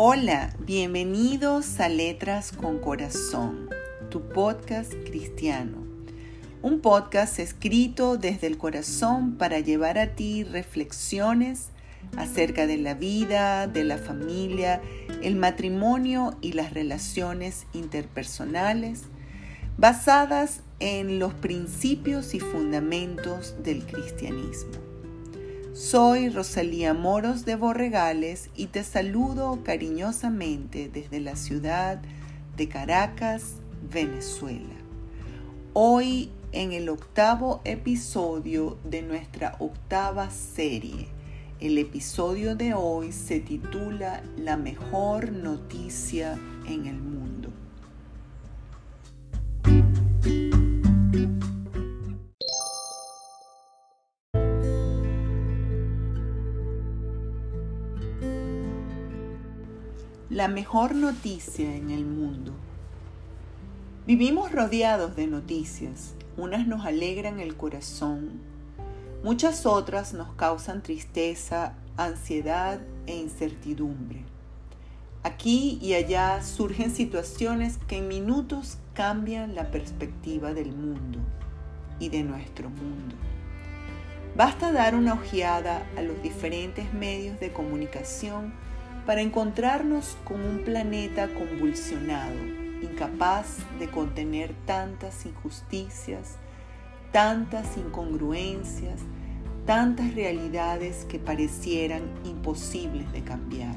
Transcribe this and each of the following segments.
Hola, bienvenidos a Letras con Corazón, tu podcast cristiano. Un podcast escrito desde el corazón para llevar a ti reflexiones acerca de la vida, de la familia, el matrimonio y las relaciones interpersonales, basadas en los principios y fundamentos del cristianismo. Soy Rosalía Moros de Borregales y te saludo cariñosamente desde la ciudad de Caracas, Venezuela. Hoy en el octavo episodio de nuestra octava serie. El episodio de hoy se titula La mejor noticia en el mundo. La mejor noticia en el mundo. Vivimos rodeados de noticias. Unas nos alegran el corazón, muchas otras nos causan tristeza, ansiedad e incertidumbre. Aquí y allá surgen situaciones que en minutos cambian la perspectiva del mundo y de nuestro mundo. Basta dar una ojeada a los diferentes medios de comunicación para encontrarnos con un planeta convulsionado, incapaz de contener tantas injusticias, tantas incongruencias, tantas realidades que parecieran imposibles de cambiar.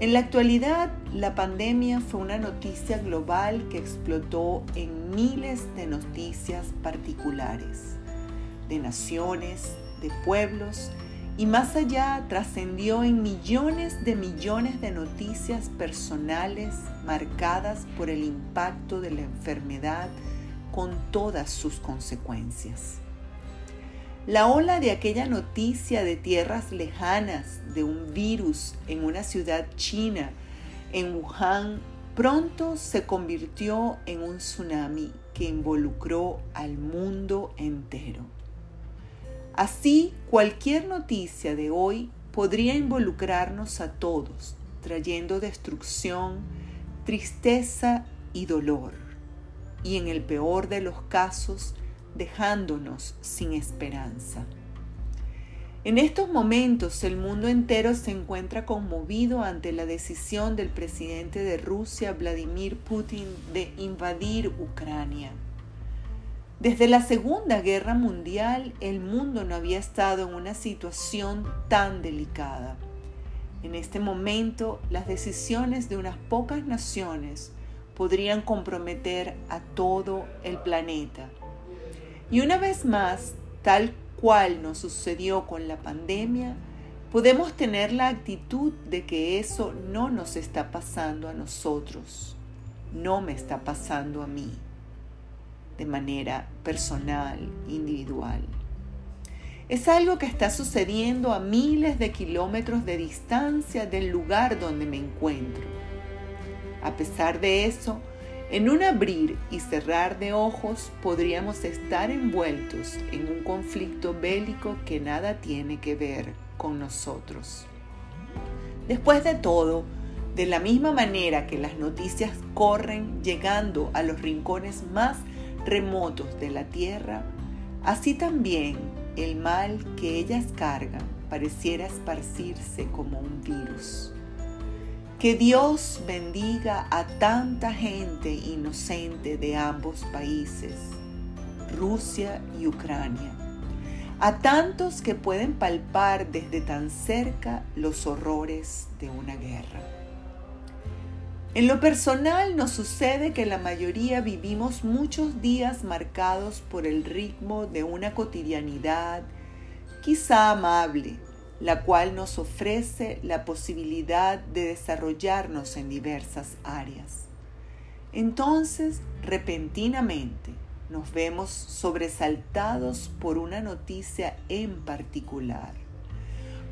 En la actualidad, la pandemia fue una noticia global que explotó en miles de noticias particulares, de naciones, de pueblos, y más allá trascendió en millones de millones de noticias personales marcadas por el impacto de la enfermedad con todas sus consecuencias. La ola de aquella noticia de tierras lejanas de un virus en una ciudad china, en Wuhan, pronto se convirtió en un tsunami que involucró al mundo entero. Así, cualquier noticia de hoy podría involucrarnos a todos, trayendo destrucción, tristeza y dolor, y en el peor de los casos, dejándonos sin esperanza. En estos momentos el mundo entero se encuentra conmovido ante la decisión del presidente de Rusia, Vladimir Putin, de invadir Ucrania. Desde la Segunda Guerra Mundial el mundo no había estado en una situación tan delicada. En este momento las decisiones de unas pocas naciones podrían comprometer a todo el planeta. Y una vez más, tal cual nos sucedió con la pandemia, podemos tener la actitud de que eso no nos está pasando a nosotros, no me está pasando a mí de manera personal, individual. Es algo que está sucediendo a miles de kilómetros de distancia del lugar donde me encuentro. A pesar de eso, en un abrir y cerrar de ojos podríamos estar envueltos en un conflicto bélico que nada tiene que ver con nosotros. Después de todo, de la misma manera que las noticias corren llegando a los rincones más remotos de la tierra, así también el mal que ellas cargan pareciera esparcirse como un virus. Que Dios bendiga a tanta gente inocente de ambos países, Rusia y Ucrania, a tantos que pueden palpar desde tan cerca los horrores de una guerra. En lo personal nos sucede que la mayoría vivimos muchos días marcados por el ritmo de una cotidianidad quizá amable, la cual nos ofrece la posibilidad de desarrollarnos en diversas áreas. Entonces, repentinamente, nos vemos sobresaltados por una noticia en particular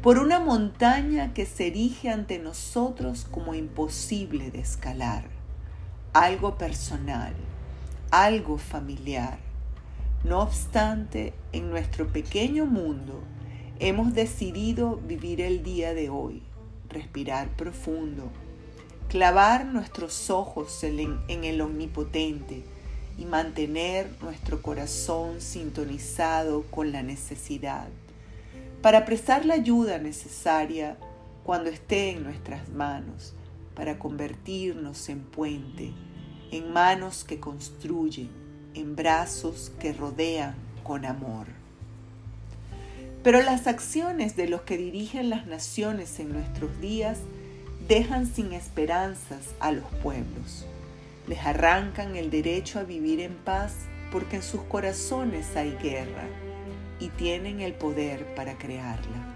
por una montaña que se erige ante nosotros como imposible de escalar, algo personal, algo familiar. No obstante, en nuestro pequeño mundo hemos decidido vivir el día de hoy, respirar profundo, clavar nuestros ojos en el omnipotente y mantener nuestro corazón sintonizado con la necesidad para prestar la ayuda necesaria cuando esté en nuestras manos, para convertirnos en puente, en manos que construyen, en brazos que rodean con amor. Pero las acciones de los que dirigen las naciones en nuestros días dejan sin esperanzas a los pueblos. Les arrancan el derecho a vivir en paz porque en sus corazones hay guerra y tienen el poder para crearla.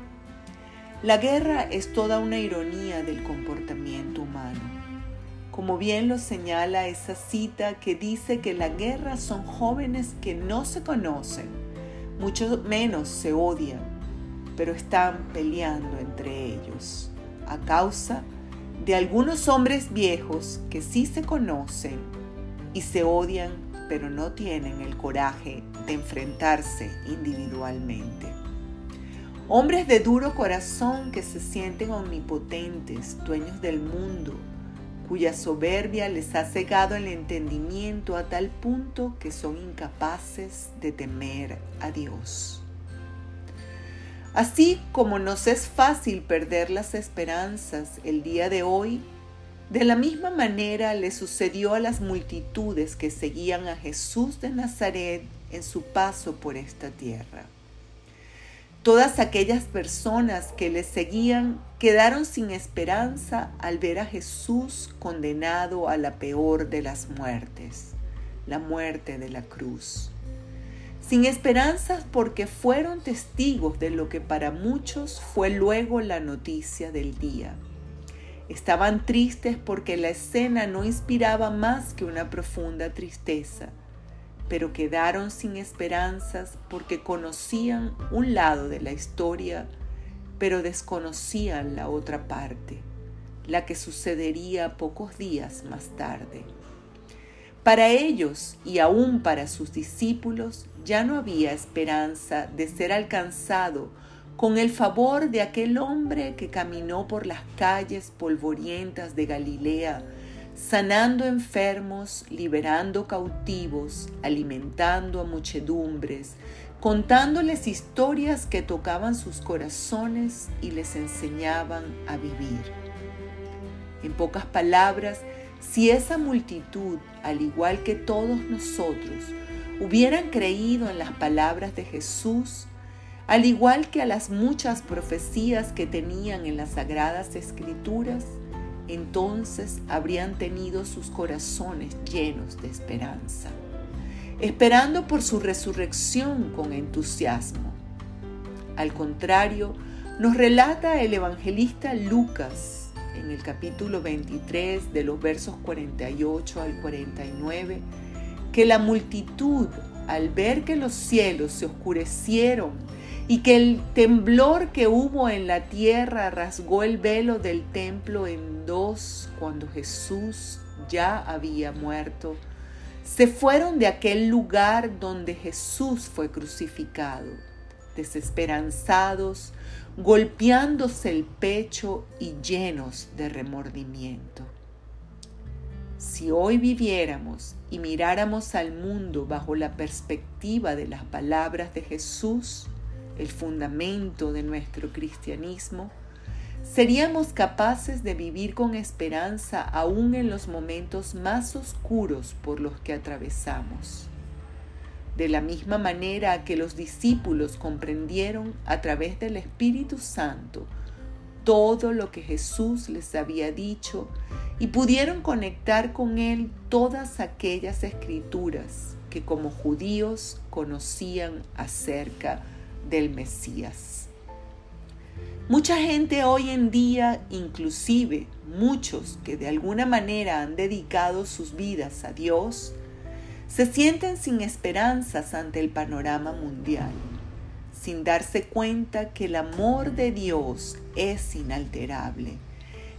La guerra es toda una ironía del comportamiento humano. Como bien lo señala esa cita que dice que la guerra son jóvenes que no se conocen, mucho menos se odian, pero están peleando entre ellos a causa de algunos hombres viejos que sí se conocen y se odian pero no tienen el coraje de enfrentarse individualmente. Hombres de duro corazón que se sienten omnipotentes, dueños del mundo, cuya soberbia les ha cegado el entendimiento a tal punto que son incapaces de temer a Dios. Así como nos es fácil perder las esperanzas el día de hoy, de la misma manera le sucedió a las multitudes que seguían a Jesús de Nazaret en su paso por esta tierra. Todas aquellas personas que le seguían quedaron sin esperanza al ver a Jesús condenado a la peor de las muertes, la muerte de la cruz. Sin esperanzas porque fueron testigos de lo que para muchos fue luego la noticia del día Estaban tristes porque la escena no inspiraba más que una profunda tristeza, pero quedaron sin esperanzas porque conocían un lado de la historia, pero desconocían la otra parte, la que sucedería pocos días más tarde. Para ellos y aún para sus discípulos ya no había esperanza de ser alcanzado con el favor de aquel hombre que caminó por las calles polvorientas de Galilea, sanando enfermos, liberando cautivos, alimentando a muchedumbres, contándoles historias que tocaban sus corazones y les enseñaban a vivir. En pocas palabras, si esa multitud, al igual que todos nosotros, hubieran creído en las palabras de Jesús, al igual que a las muchas profecías que tenían en las sagradas escrituras, entonces habrían tenido sus corazones llenos de esperanza, esperando por su resurrección con entusiasmo. Al contrario, nos relata el evangelista Lucas en el capítulo 23 de los versos 48 al 49, que la multitud, al ver que los cielos se oscurecieron y que el temblor que hubo en la tierra rasgó el velo del templo en dos cuando Jesús ya había muerto. Se fueron de aquel lugar donde Jesús fue crucificado, desesperanzados, golpeándose el pecho y llenos de remordimiento. Si hoy viviéramos y miráramos al mundo bajo la perspectiva de las palabras de Jesús, el fundamento de nuestro cristianismo, seríamos capaces de vivir con esperanza aún en los momentos más oscuros por los que atravesamos. De la misma manera que los discípulos comprendieron a través del Espíritu Santo todo lo que Jesús les había dicho y pudieron conectar con Él todas aquellas escrituras que como judíos conocían acerca de del Mesías. Mucha gente hoy en día, inclusive muchos que de alguna manera han dedicado sus vidas a Dios, se sienten sin esperanzas ante el panorama mundial, sin darse cuenta que el amor de Dios es inalterable,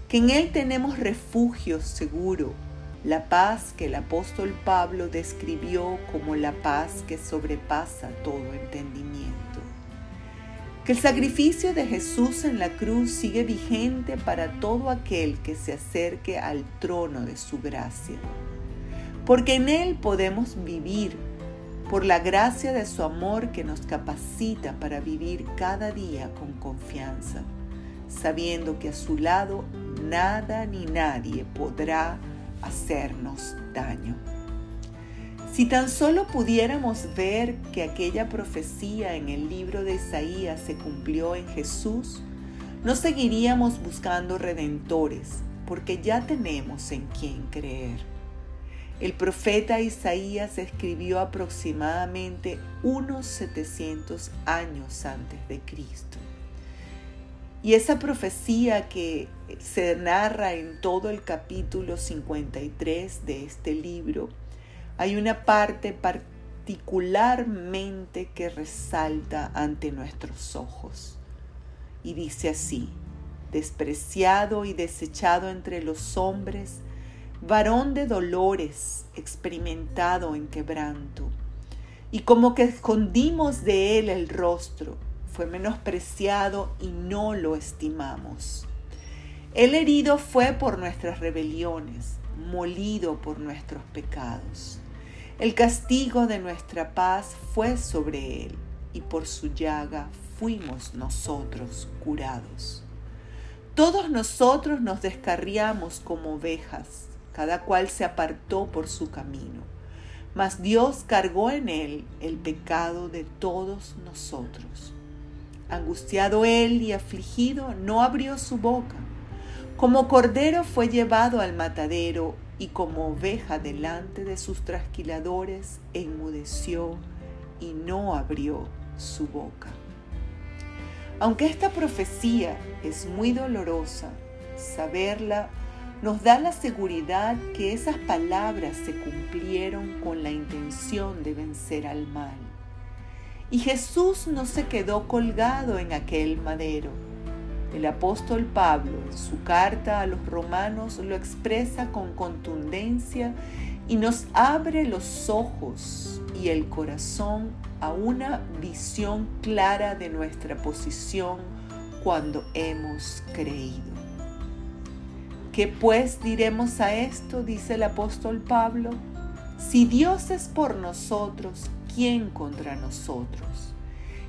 que en Él tenemos refugio seguro, la paz que el apóstol Pablo describió como la paz que sobrepasa todo entendimiento el sacrificio de Jesús en la cruz sigue vigente para todo aquel que se acerque al trono de su gracia. Porque en Él podemos vivir por la gracia de su amor que nos capacita para vivir cada día con confianza, sabiendo que a su lado nada ni nadie podrá hacernos daño. Si tan solo pudiéramos ver que aquella profecía en el libro de Isaías se cumplió en Jesús, no seguiríamos buscando redentores, porque ya tenemos en quién creer. El profeta Isaías escribió aproximadamente unos 700 años antes de Cristo. Y esa profecía que se narra en todo el capítulo 53 de este libro, hay una parte particularmente que resalta ante nuestros ojos. Y dice así, despreciado y desechado entre los hombres, varón de dolores, experimentado en quebranto. Y como que escondimos de él el rostro, fue menospreciado y no lo estimamos. El herido fue por nuestras rebeliones, molido por nuestros pecados. El castigo de nuestra paz fue sobre él, y por su llaga fuimos nosotros curados. Todos nosotros nos descarriamos como ovejas, cada cual se apartó por su camino, mas Dios cargó en él el pecado de todos nosotros. Angustiado él y afligido, no abrió su boca. Como cordero fue llevado al matadero y como oveja delante de sus trasquiladores enmudeció y no abrió su boca. Aunque esta profecía es muy dolorosa, saberla nos da la seguridad que esas palabras se cumplieron con la intención de vencer al mal. Y Jesús no se quedó colgado en aquel madero el apóstol Pablo en su carta a los romanos lo expresa con contundencia y nos abre los ojos y el corazón a una visión clara de nuestra posición cuando hemos creído. ¿Qué pues diremos a esto? dice el apóstol Pablo. Si Dios es por nosotros, ¿quién contra nosotros?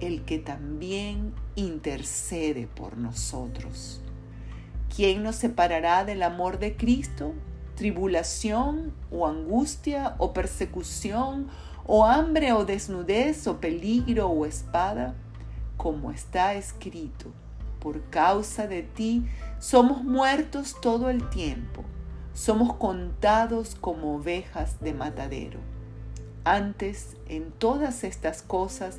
el que también intercede por nosotros. ¿Quién nos separará del amor de Cristo? ¿Tribulación o angustia o persecución o hambre o desnudez o peligro o espada? Como está escrito, por causa de ti somos muertos todo el tiempo, somos contados como ovejas de matadero. Antes, en todas estas cosas,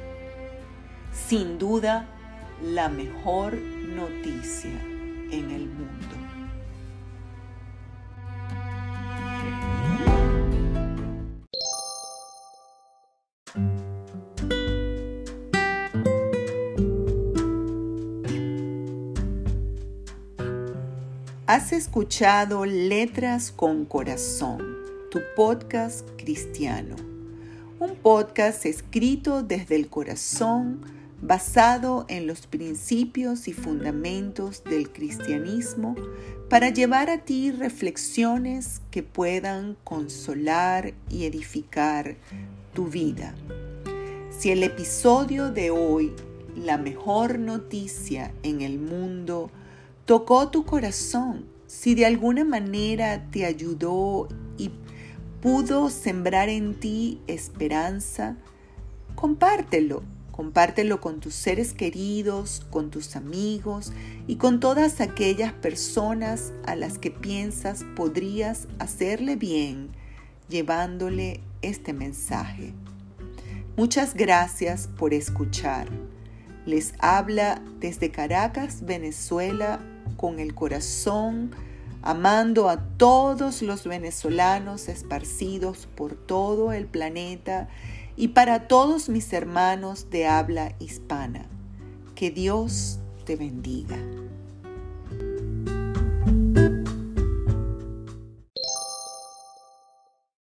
sin duda la mejor noticia en el mundo. Has escuchado Letras con Corazón, tu podcast cristiano. Un podcast escrito desde el corazón basado en los principios y fundamentos del cristianismo para llevar a ti reflexiones que puedan consolar y edificar tu vida. Si el episodio de hoy, la mejor noticia en el mundo, tocó tu corazón, si de alguna manera te ayudó y pudo sembrar en ti esperanza, compártelo. Compártelo con tus seres queridos, con tus amigos y con todas aquellas personas a las que piensas podrías hacerle bien llevándole este mensaje. Muchas gracias por escuchar. Les habla desde Caracas, Venezuela, con el corazón, amando a todos los venezolanos esparcidos por todo el planeta y para todos mis hermanos de habla hispana. Que Dios te bendiga.